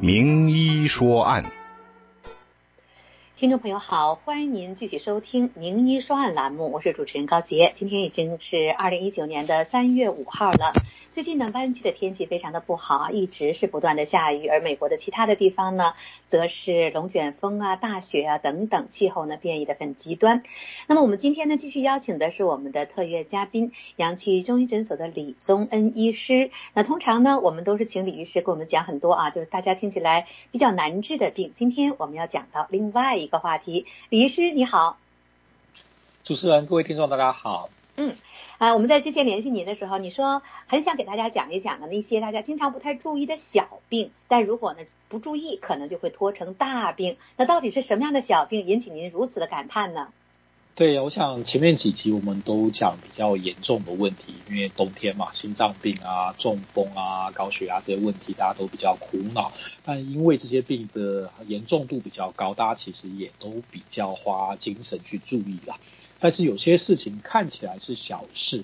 名医说案。听众朋友好，欢迎您继续收听《名医说案》栏目，我是主持人高洁。今天已经是二零一九年的三月五号了。最近呢，湾区的天气非常的不好，一直是不断的下雨，而美国的其他的地方呢，则是龙卷风啊、大雪啊等等，气候呢变异的很极端。那么我们今天呢，继续邀请的是我们的特约嘉宾，阳气中医诊所的李宗恩医师。那通常呢，我们都是请李医师给我们讲很多啊，就是大家听起来比较难治的病。今天我们要讲到另外一个话题，李医师你好，主持人、各位听众大家好，嗯。啊，我们在之前联系您的时候，你说很想给大家讲一讲的那些大家经常不太注意的小病，但如果呢不注意，可能就会拖成大病。那到底是什么样的小病引起您如此的感叹呢？对，我想前面几集我们都讲比较严重的问题，因为冬天嘛，心脏病啊、中风啊、高血压这些问题大家都比较苦恼。但因为这些病的严重度比较高，大家其实也都比较花精神去注意了。但是有些事情看起来是小事，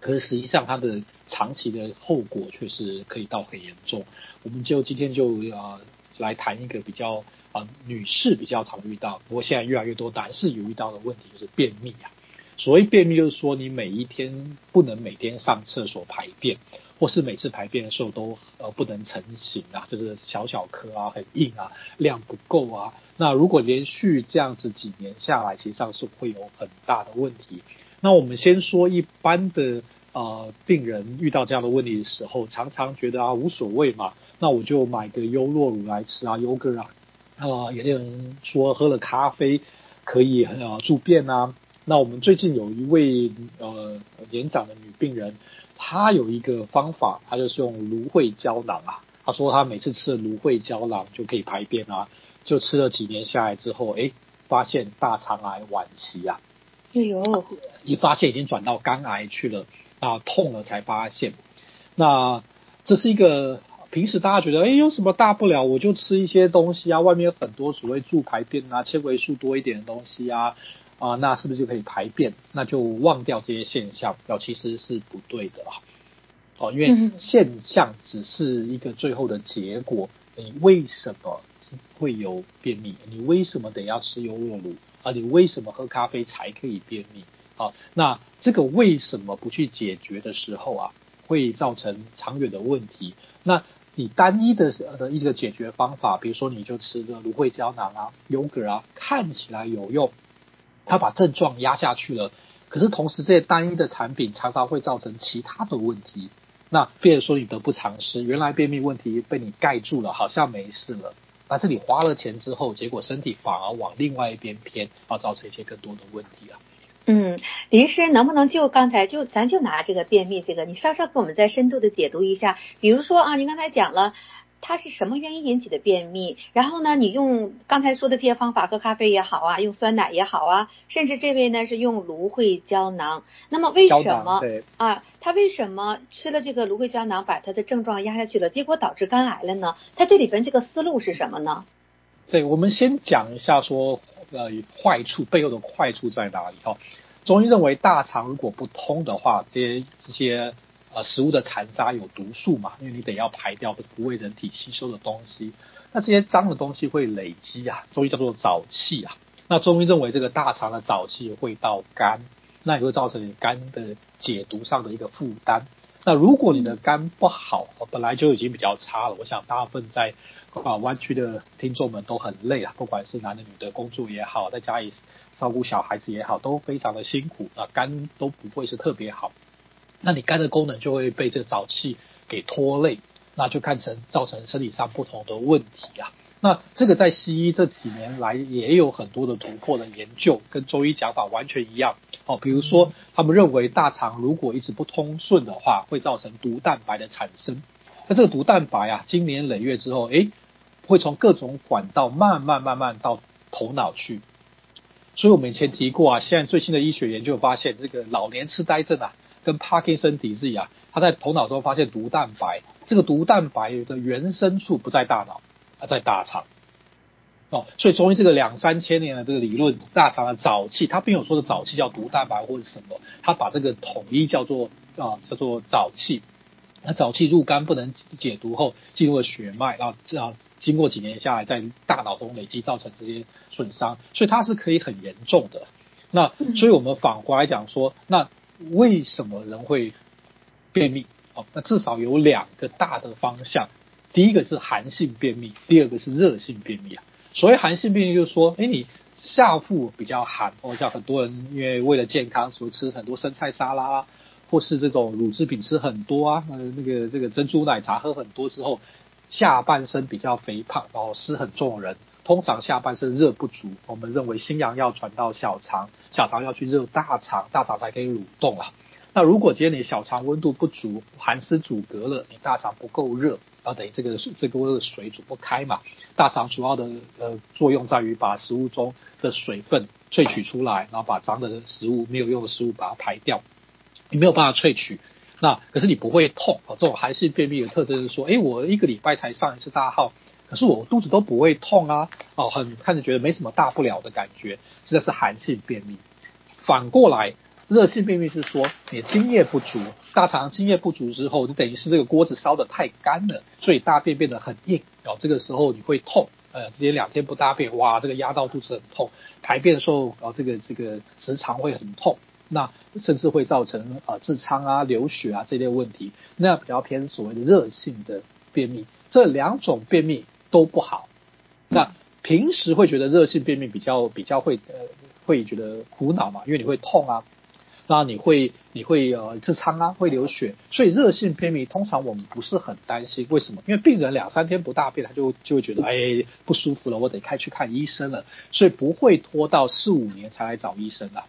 可是实际上它的长期的后果却是可以到很严重。我们就今天就呃来谈一个比较、呃、女士比较常遇到，不过现在越来越多男士有遇到的问题就是便秘啊。所谓便秘就是说你每一天不能每天上厕所排便，或是每次排便的时候都呃不能成型啊，就是小小颗啊，很硬啊，量不够啊。那如果连续这样子几年下来，其实上是会有很大的问题。那我们先说一般的呃病人遇到这样的问题的时候，常常觉得啊无所谓嘛，那我就买个优酪乳来吃啊，优格啊，啊、呃，有些人说喝了咖啡可以呃助便啊。那我们最近有一位呃年长的女病人，她有一个方法，她就是用芦荟胶囊啊，她说她每次吃了芦荟胶囊就可以排便啊。就吃了几年下来之后，哎，发现大肠癌晚期啊！哎呦，一发现已经转到肝癌去了，啊，痛了才发现。那这是一个平时大家觉得，哎，有什么大不了？我就吃一些东西啊，外面有很多所谓助排便啊、纤维素多一点的东西啊，啊，那是不是就可以排便？那就忘掉这些现象，要其实是不对的啊。哦，因为现象只是一个最后的结果。你为什么会有便秘？你为什么得要吃优酪乳？啊，你为什么喝咖啡才可以便秘？好，那这个为什么不去解决的时候啊，会造成长远的问题。那你单一的的一个解决方法，比如说你就吃个芦荟胶囊啊、优格啊，看起来有用，它把症状压下去了。可是同时这些单一的产品常常会造成其他的问题。那变成说你得不偿失，原来便秘问题被你盖住了，好像没事了。那这里花了钱之后，结果身体反而往另外一边偏，啊，造成一些更多的问题啊。嗯，李医师能不能就刚才就咱就拿这个便秘这个，你稍稍给我们再深度的解读一下。比如说啊，您刚才讲了。它是什么原因引起的便秘？然后呢，你用刚才说的这些方法，喝咖啡也好啊，用酸奶也好啊，甚至这位呢是用芦荟胶囊。那么为什么啊？他为什么吃了这个芦荟胶囊，把他的症状压下去了，结果导致肝癌了呢？他这里边这个思路是什么呢？对，我们先讲一下说，呃，坏处背后的坏处在哪里？哈，中医认为大肠如果不通的话，这些这些。呃，食物的残渣有毒素嘛，因为你得要排掉不为人体吸收的东西，那这些脏的东西会累积啊，中医叫做沼气啊。那中医认为这个大肠的沼气会到肝，那也会造成你肝的解毒上的一个负担。那如果你的肝不好，本来就已经比较差了，我想大部分在啊湾区的听众们都很累啊，不管是男的女的，工作也好，在家里照顾小孩子也好，都非常的辛苦啊，肝都不会是特别好。那你肝的功能就会被这个沼气给拖累，那就看成造成身体上不同的问题啊。那这个在西医这几年来也有很多的突破的研究，跟中医讲法完全一样。哦，比如说他们认为大肠如果一直不通顺的话，会造成毒蛋白的产生。那这个毒蛋白啊，经年累月之后，诶，会从各种管道慢慢慢慢到头脑去。所以我们以前提过啊，现在最新的医学研究发现，这个老年痴呆症啊。跟帕金森体质一样，他在头脑中发现毒蛋白，这个毒蛋白的原生处不在大脑，而在大肠。哦，所以中医这个两三千年的这个理论，大肠的早期，它并没有说的早期叫毒蛋白或者什么，它把这个统一叫做啊叫做早气。那早期入肝不能解毒后进入了血脉，然后这样经过几年下来，在大脑中累积造成这些损伤，所以它是可以很严重的。那所以我们反过来讲说，那为什么人会便秘？哦，那至少有两个大的方向，第一个是寒性便秘，第二个是热性便秘啊。所谓寒性便秘就是说，哎，你下腹比较寒，哦，像很多人因为为了健康，所以吃很多生菜沙拉。或是这种乳制品吃很多啊，呃，那个这个珍珠奶茶喝很多之后，下半身比较肥胖，然后湿很重的人，通常下半身热不足。我们认为心阳要传到小肠，小肠要去热大肠，大肠才可以蠕动啊。那如果今天你小肠温度不足，寒湿阻隔了，你大肠不够热，然后等于这个这个水煮不开嘛。大肠主要的呃作用在于把食物中的水分萃取出来，然后把脏的食物、没有用的食物把它排掉。你没有办法萃取，那可是你不会痛啊。这种寒性便秘的特征是说，诶，我一个礼拜才上一次大号，可是我肚子都不会痛啊，哦，很看着觉得没什么大不了的感觉，实在是寒性便秘。反过来，热性便秘是说你津液不足，大肠津液不足之后，你等于是这个锅子烧得太干了，所以大便变得很硬，哦，这个时候你会痛，呃，直接两天不大便，哇，这个压到肚子很痛，排便的时候，哦，这个这个直肠会很痛。那甚至会造成啊痔疮啊流血啊这类问题，那比较偏所谓的热性的便秘，这两种便秘都不好。那平时会觉得热性便秘比较比较会呃会觉得苦恼嘛，因为你会痛啊，那你会你会呃痔疮啊会流血，所以热性便秘通常我们不是很担心，为什么？因为病人两三天不大便，他就就会觉得哎不舒服了，我得开去看医生了，所以不会拖到四五年才来找医生的。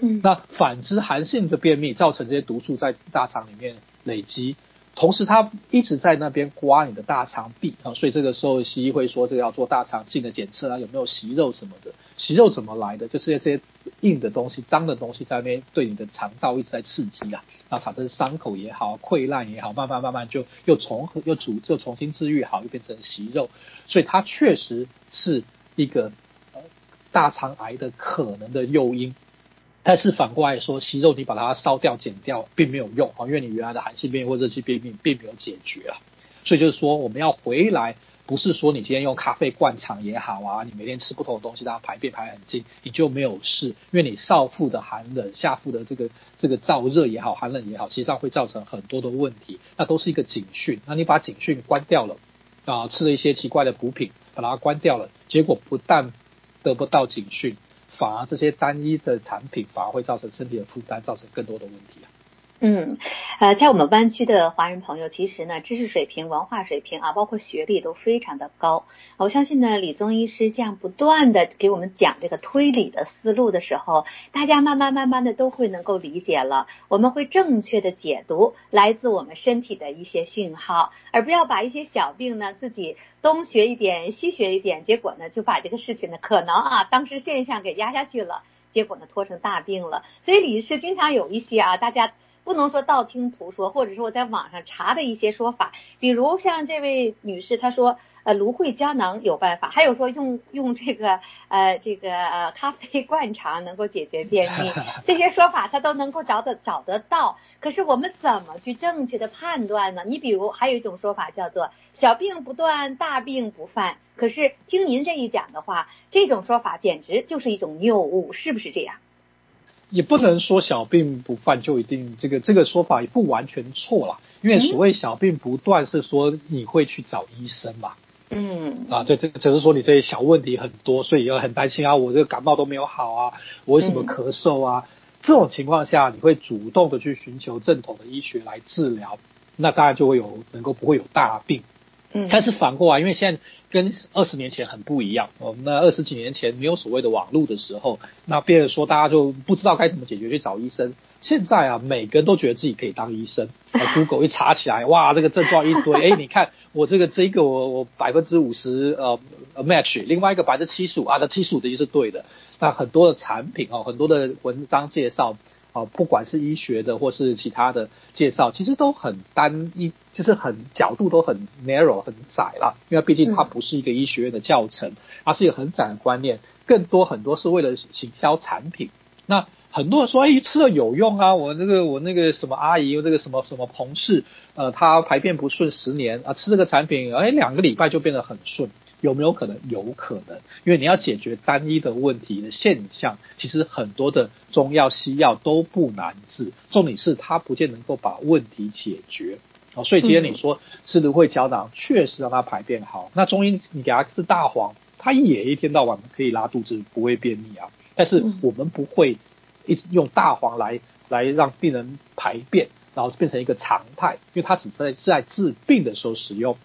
嗯，那反之，寒性的便秘造成这些毒素在大肠里面累积，同时它一直在那边刮你的大肠壁啊，所以这个时候西医会说这个要做大肠镜的检测啊，有没有息肉什么的？息肉怎么来的？就是这些硬的东西、脏的东西在那边对你的肠道一直在刺激啊，那产生伤口也好、溃烂也好，慢慢慢慢就又重、又组、又重新治愈好，又变成息肉，所以它确实是一个呃大肠癌的可能的诱因。但是反过来说，息肉你把它烧掉、剪掉，并没有用啊，因为你原来的寒性病或热性便秘并没有解决啊。所以就是说，我们要回来，不是说你今天用咖啡灌肠也好啊，你每天吃不同的东西，让它排便排很尽，你就没有事。因为你少腹的寒冷、下腹的这个这个燥热也好、寒冷也好，实际上会造成很多的问题，那都是一个警讯。那你把警讯关掉了啊，吃了一些奇怪的补品，把它关掉了，结果不但得不到警讯。反而这些单一的产品反而会造成身体的负担，造成更多的问题啊。嗯，呃，在我们湾区的华人朋友，其实呢，知识水平、文化水平啊，包括学历都非常的高。我相信呢，李宗医师这样不断的给我们讲这个推理的思路的时候，大家慢慢慢慢的都会能够理解了。我们会正确的解读来自我们身体的一些讯号，而不要把一些小病呢自己东学一点西学一点，结果呢就把这个事情呢可能啊当时现象给压下去了，结果呢拖成大病了。所以李医师经常有一些啊，大家。不能说道听途说，或者是我在网上查的一些说法，比如像这位女士她说，呃，芦荟胶囊有办法，还有说用用这个呃这个呃咖啡灌肠能够解决便秘，这些说法她都能够找得找得到。可是我们怎么去正确的判断呢？你比如还有一种说法叫做小病不断，大病不犯。可是听您这一讲的话，这种说法简直就是一种谬误，是不是这样？也不能说小病不犯就一定这个这个说法也不完全错啦，因为所谓小病不断是说你会去找医生嘛。嗯。啊，对，这个只是说你这些小问题很多，所以要很担心啊，我这个感冒都没有好啊，我为什么咳嗽啊？嗯。这种情况下，你会主动的去寻求正统的医学来治疗，那当然就会有能够不会有大病。嗯。但是反过来，因为现在。跟二十年前很不一样。我们那二十几年前没有所谓的网络的时候，那别人说大家就不知道该怎么解决，去找医生。现在啊，每个人都觉得自己可以当医生。Google 一查起来，哇，这个症状一堆。哎、欸，你看我这个这个我我百分之五十呃 match，另外一个百分之七十五啊，这七十五的就是对的。那很多的产品哦，很多的文章介绍。哦，不管是医学的或是其他的介绍，其实都很单一，就是很角度都很 narrow 很窄了。因为毕竟它不是一个医学院的教程，而是一个很窄的观念。更多很多是为了行销产品。那很多人说，哎，吃了有用啊！我那个我那个什么阿姨，这个什么什么同事，呃，她排便不顺十年啊，吃这个产品，哎，两个礼拜就变得很顺，有没有可能？有可能，因为你要解决单一的问题的现象，其实很多的中药西药都不难治，重点是它不见能够把问题解决。哦，所以今天你说吃芦荟胶囊确实让它排便好，那中医你给它吃大黄，它也一天到晚可以拉肚子，不会便秘啊。但是我们不会。一直用大黄来来让病人排便，然后变成一个常态，因为它只在在治病的时候使用。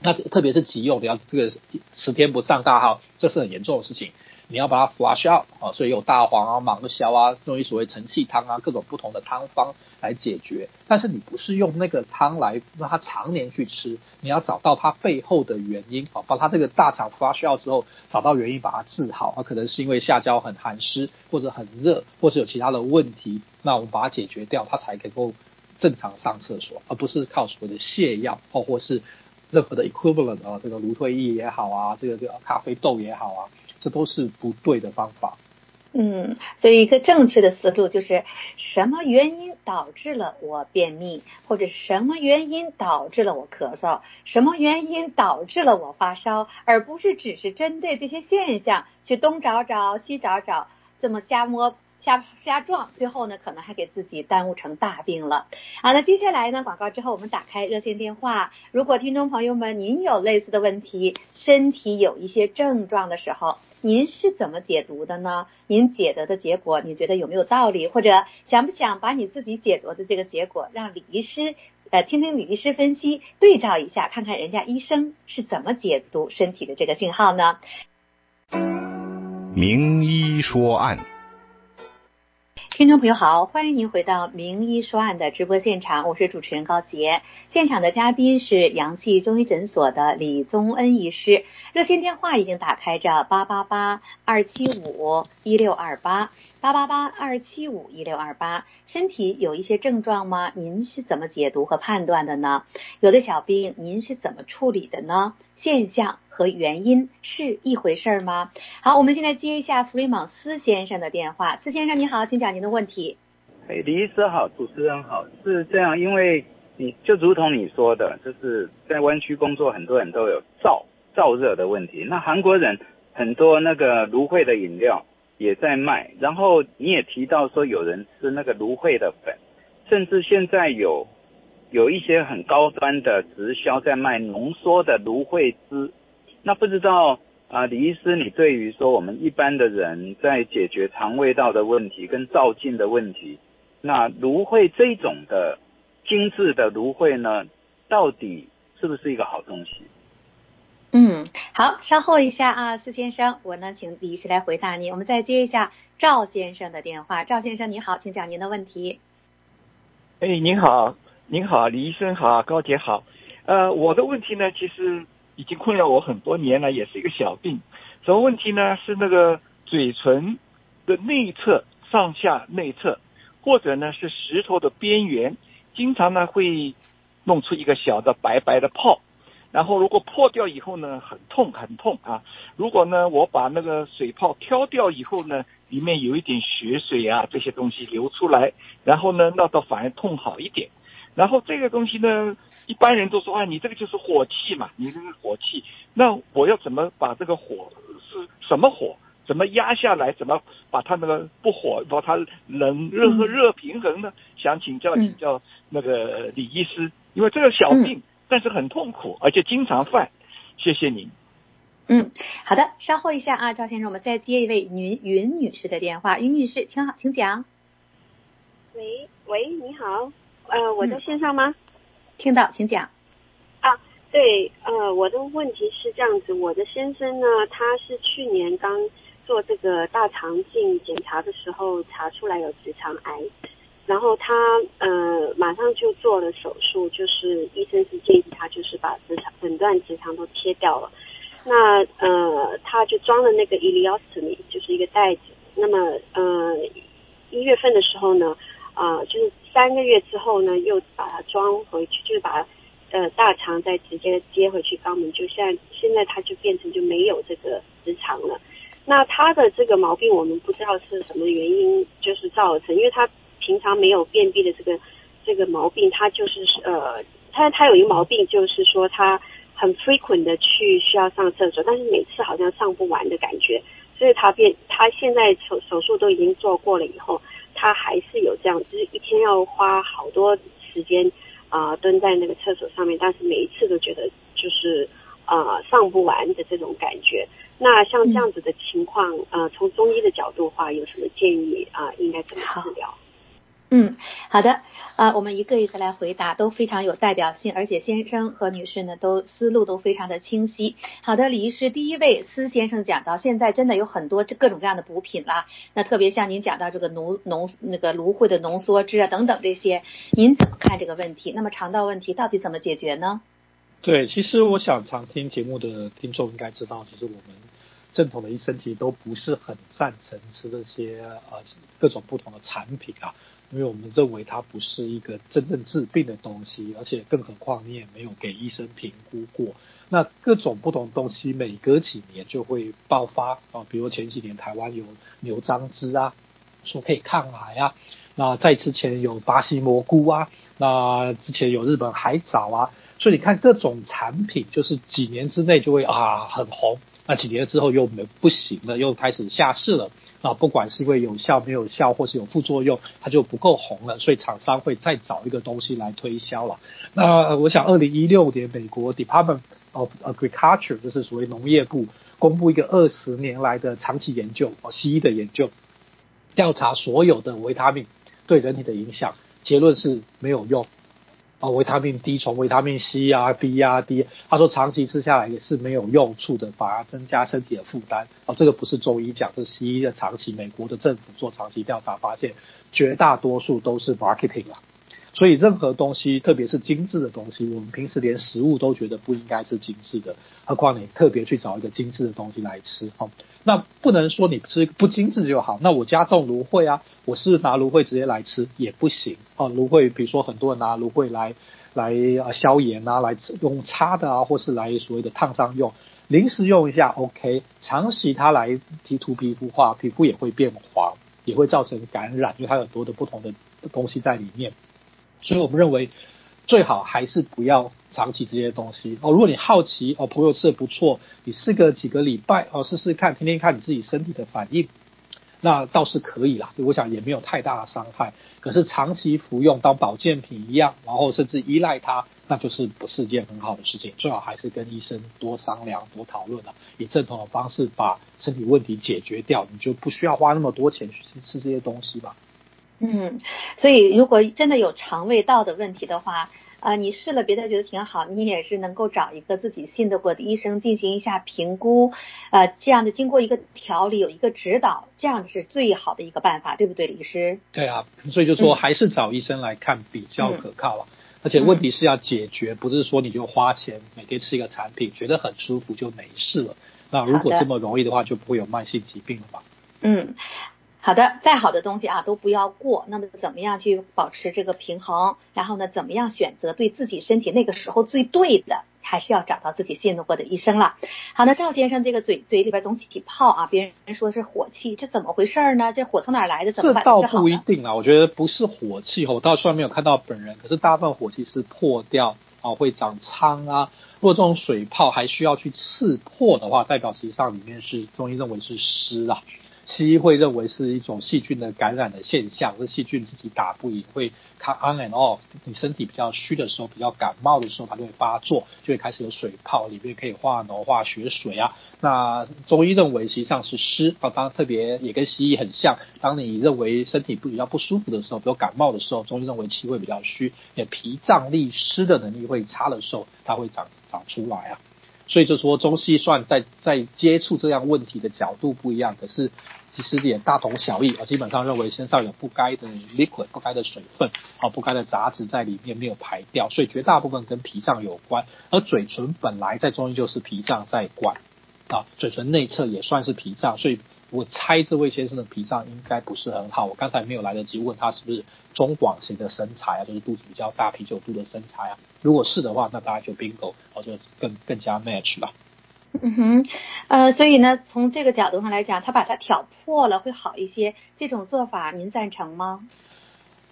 那特别是急用，你要这个十天不上大号，这是很严重的事情。你要把它 flush out 啊，所以有大黄啊、芒硝啊，用于所谓承气汤啊，各种不同的汤方来解决。但是你不是用那个汤来让它常年去吃，你要找到它背后的原因啊，把它这个大肠 flush out 之后，找到原因把它治好。它可能是因为下焦很寒湿，或者很热，或是有其他的问题，那我们把它解决掉，它才能够正常上厕所，而不是靠所谓的泻药或或是任何的 equivalent 啊，这个芦荟液也好啊，这个这个咖啡豆也好啊。这都是不对的方法。嗯，所以一个正确的思路就是什么原因导致了我便秘，或者什么原因导致了我咳嗽，什么原因导致了我发烧，而不是只是针对这些现象去东找找西找找，这么瞎摸瞎瞎撞，最后呢可能还给自己耽误成大病了。好，那接下来呢，广告之后我们打开热线电话，如果听众朋友们您有类似的问题，身体有一些症状的时候。您是怎么解读的呢？您解读的结果，你觉得有没有道理？或者想不想把你自己解读的这个结果，让李医师呃听听李医师分析，对照一下，看看人家医生是怎么解读身体的这个信号呢？名医说案。听众朋友好，欢迎您回到《名医说案》的直播现场，我是主持人高洁。现场的嘉宾是阳气中医诊所的李宗恩医师。热线电话已经打开着八八八二七五一六二八八八八二七五一六二八。身体有一些症状吗？您是怎么解读和判断的呢？有的小病您是怎么处理的呢？现象和原因是一回事吗？好，我们现在接一下弗里芒斯先生的电话。斯先生你好，请讲您的问题。哎，李医师好，主持人好，是这样，因为你就如同你说的，就是在湾区工作，很多人都有燥燥热的问题。那韩国人很多那个芦荟的饮料也在卖，然后你也提到说有人吃那个芦荟的粉，甚至现在有。有一些很高端的直销在卖浓缩的芦荟汁，那不知道啊、李医师，你对于说我们一般的人在解决肠胃道的问题跟躁进的问题，那芦荟这种的精致的芦荟呢，到底是不是一个好东西？嗯，好，稍后一下啊，司先生，我呢请李医师来回答你。我们再接一下赵先生的电话，赵先生你好，请讲您的问题。哎，您好。您好，李医生好，高姐好。呃，我的问题呢，其实已经困扰我很多年了，也是一个小病。什么问题呢？是那个嘴唇的内侧、上下内侧，或者呢是舌头的边缘，经常呢会弄出一个小的白白的泡。然后如果破掉以后呢，很痛很痛啊。如果呢我把那个水泡挑掉以后呢，里面有一点血水啊这些东西流出来，然后呢那倒反而痛好一点。然后这个东西呢，一般人都说啊，你这个就是火气嘛，你这个火气。那我要怎么把这个火是什么火？怎么压下来？怎么把它那个不火，把它冷热和热平衡呢？想请教请教那个李医师，因为这个小病，但是很痛苦，而且经常犯。谢谢您。嗯，好的，稍后一下啊，赵先生，我们再接一位云云女士的电话。云女士，请好，请讲。喂喂，你好。呃，我在线上吗？嗯、听到，请讲。啊，对，呃，我的问题是这样子，我的先生呢，他是去年刚做这个大肠镜检查的时候查出来有直肠癌，然后他呃马上就做了手术，就是医生是建议他就是把直肠整段直肠都切掉了，那呃他就装了那个 ileostomy，就是一个袋子，那么呃一月份的时候呢。啊、呃，就是三个月之后呢，又把它装回去，就是把呃大肠再直接接回去肛门，就现在现在它就变成就没有这个直肠了。那他的这个毛病我们不知道是什么原因，就是造成，因为他平常没有便秘的这个这个毛病，他就是呃，他他有一个毛病就是说他很 frequent 的去需要上厕所，但是每次好像上不完的感觉，所以他变他现在手手术都已经做过了以后，他还是有这样，就是一天要花好多时间啊、呃、蹲在那个厕所上面，但是每一次都觉得就是啊、呃、上不完的这种感觉。那像这样子的情况，嗯、呃，从中医的角度的话，有什么建议啊、呃？应该怎么治疗？嗯，好的，啊、我们一个一个来回答，都非常有代表性，而且先生和女士呢，都思路都非常的清晰。好的，李医师，第一位司先生讲到，现在真的有很多这各种各样的补品啦，那特别像您讲到这个浓浓那个芦荟的浓缩汁啊等等这些，您怎么看这个问题？那么肠道问题到底怎么解决呢？对，其实我想常听节目的听众应该知道，就是我们正统的医生其实都不是很赞成吃这些呃各种不同的产品啊，因为我们认为它不是一个真正治病的东西，而且更何况你也没有给医生评估过。那各种不同的东西每隔几年就会爆发啊，比如前几年台湾有牛樟芝啊，说可以抗癌啊，那在之前有巴西蘑菇啊，那之前有日本海藻啊。所以你看各种产品，就是几年之内就会啊很红，那几年之后又没不行了，又开始下市了啊。不管是因为有效没有效，或是有副作用，它就不够红了，所以厂商会再找一个东西来推销了。那我想，二零一六年美国 Department of Agriculture 就是所谓农业部公布一个二十年来的长期研究，哦，西医的研究，调查所有的维他命对人体的影响，结论是没有用。哦，维他命 D 从维他命 C 啊、B 啊、D，他说长期吃下来也是没有用处的，反而增加身体的负担。哦，这个不是中医讲，是西医的长期，美国的政府做长期调查发现，绝大多数都是 marketing 啊。所以任何东西，特别是精致的东西，我们平时连食物都觉得不应该是精致的，何况你特别去找一个精致的东西来吃，哈，那不能说你吃不精致就好。那我家种芦荟啊，我是拿芦荟直接来吃也不行哦。芦荟，比如说很多人拿芦荟来来啊消炎啊，来用擦的啊，或是来所谓的烫伤用，临时用一下 OK，长期它来提涂皮肤化，皮肤也会变黄，也会造成感染，因为它有很多的不同的东西在里面。所以我们认为，最好还是不要长期这些东西哦。如果你好奇哦，朋友吃的不错，你试个几个礼拜哦，试试看，天天看你自己身体的反应，那倒是可以啦。我想也没有太大的伤害。可是长期服用当保健品一样，然后甚至依赖它，那就是不是件很好的事情。最好还是跟医生多商量、多讨论了，以正统的方式把身体问题解决掉，你就不需要花那么多钱去吃这些东西吧。嗯，所以如果真的有肠胃道的问题的话，啊、呃，你试了别的觉得挺好，你也是能够找一个自己信得过的医生进行一下评估，呃，这样的经过一个调理，有一个指导，这样的是最好的一个办法，对不对，李医师？对啊，所以就说还是找医生来看比较可靠啊。嗯、而且问题是要解决，不是说你就花钱每天吃一个产品，觉得很舒服就没事了。那如果这么容易的话，就不会有慢性疾病了吧？嗯。好的，再好的东西啊都不要过。那么怎么样去保持这个平衡？然后呢，怎么样选择对自己身体那个时候最对的？还是要找到自己信得过的医生了。好那，赵先生，这个嘴嘴里边总起泡啊，别人说是火气，这怎么回事呢？这火从哪来的？怎么倒不一定啊，我觉得不是火气，我倒虽然没有看到本人，可是大部分火气是破掉啊，会长疮啊。如果这种水泡还需要去刺破的话，代表实际上里面是中医认为是湿啊。西医会认为是一种细菌的感染的现象，是细菌自己打不赢，会 on and off。你身体比较虚的时候，比较感冒的时候，它就会发作，就会开始有水泡，里面可以化脓化血水啊。那中医认为实际上是湿啊，当特别也跟西医很像。当你认为身体不比较不舒服的时候，比如感冒的时候，中医认为气会比较虚，也脾脏利湿的能力会差的时候，它会长长出来啊。所以就说中西算在在接触这样问题的角度不一样，可是其实也大同小异啊。基本上认为身上有不该的 liquid、不该的水分啊、不该的杂质在里面没有排掉，所以绝大部分跟脾脏有关。而嘴唇本来在中医就是脾脏在管啊，嘴唇内侧也算是脾脏，所以。我猜这位先生的脾脏应该不是很好。我刚才没有来得及问他是不是中广型的身材啊，就是肚子比较大、啤酒肚的身材啊。如果是的话，那大家就 bingo，我就更更加 match 吧。嗯哼，呃，所以呢，从这个角度上来讲，他把它挑破了会好一些，这种做法您赞成吗？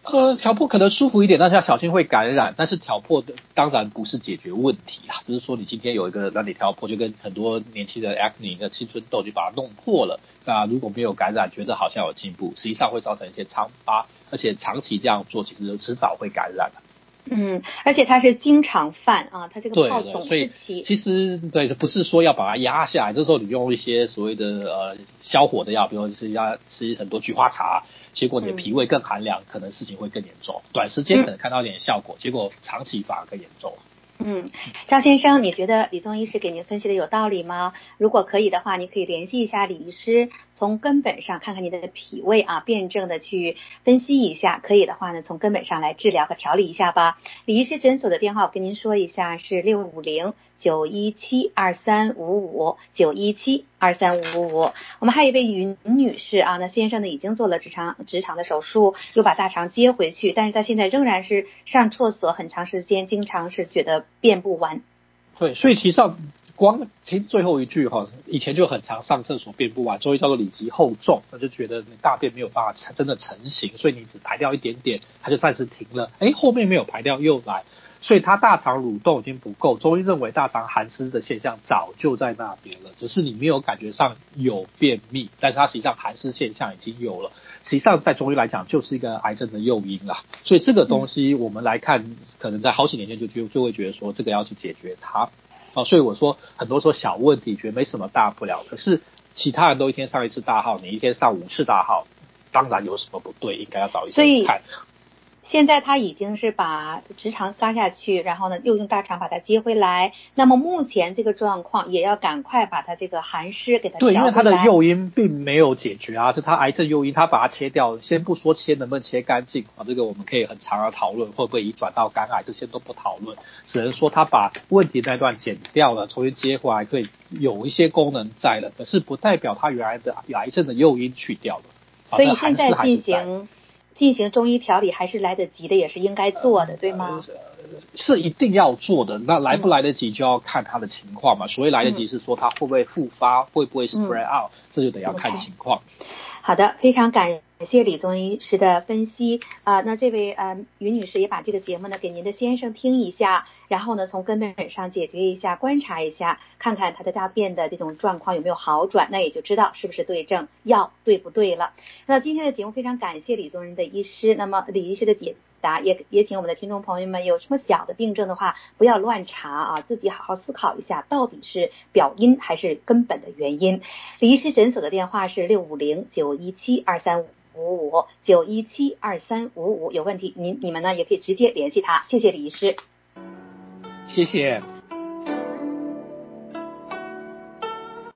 呃，挑破可能舒服一点，但是要小心会感染。但是挑破的当然不是解决问题啊，就是说你今天有一个让你挑破，就跟很多年轻的 acne 的青春痘就把它弄破了。那如果没有感染，觉得好像有进步，实际上会造成一些疮疤，而且长期这样做，其实迟早会感染的。嗯，而且它是经常犯啊，它这个泡总是起。其实对，不是说要把它压下来，这时候你用一些所谓的呃消火的药，比如说是要吃很多菊花茶。结果你的脾胃更寒凉，嗯，可能事情会更严重。短时间可能看到一点效果，嗯，结果长期反而更严重。嗯，张先生，你觉得李宗医师给您分析的有道理吗？如果可以的话，你可以联系一下李医师，从根本上看看您的脾胃啊，辩证的去分析一下。可以的话呢，从根本上来治疗和调理一下吧。李医师诊所的电话我跟您说一下，是六五零九一七二三五五九一七二三五五五。我们还有一位云女士啊，那先生呢已经做了直肠直肠的手术，又把大肠接回去，但是他现在仍然是上厕所很长时间，经常是觉得。便不完，对，所以其实上光听最后一句哈，以前就很常上厕所便不完，中医叫做里急后重，那就觉得你大便没有办法成真的成型，所以你只排掉一点点，它就暂时停了，哎，后面没有排掉又来，所以他大肠蠕动已经不够，中医认为大肠寒湿的现象早就在那边了，只是你没有感觉上有便秘，但是它实际上寒湿现象已经有了。实际上，在中医来讲，就是一个癌症的诱因啦。所以这个东西我们来看，可能在好几年前就就就会觉得说，这个要去解决它。啊，所以我说很多说小问题，觉得没什么大不了。可是其他人都一天上一次大号，你一天上五次大号，当然有什么不对，应该要找医生看。现在他已经是把直肠嘎下去，然后呢，又用大肠把它接回来。那么目前这个状况也要赶快把它这个寒湿给它。对，因为它的诱因并没有解决啊，是它癌症诱因，它把它切掉。先不说切能不能切干净啊，这个我们可以很长的讨论，会不会移转到肝癌，这些都不讨论，只能说他把问题那段剪掉了，重新接回来，可以有一些功能在了，可是不代表它原来的癌症的诱因去掉了。所以现在进行。进行中医调理还是来得及的，也是应该做的，对吗？是一定要做的。那来不来得及就要看他的情况嘛。所谓来得及是说他会不会复发，嗯、会不会 spread out，、嗯、这就得要看情况。好的，非常感谢李宗仁医师的分析啊、那这位呃于女士也把这个节目呢给您的先生听一下，然后呢从根本上解决一下，观察一下，看看他的大便的这种状况有没有好转，那也就知道是不是对症，药对不对了。那今天的节目非常感谢李宗仁的医师，那么李医师的解答也也请我们的听众朋友们有什么小的病症的话，不要乱查啊，自己好好思考一下，到底是表因还是根本的原因。李医师诊所的电话是六五零九一七二三五五五九一七二三五五，有问题您你们呢也可以直接联系他。谢谢李医师，谢谢。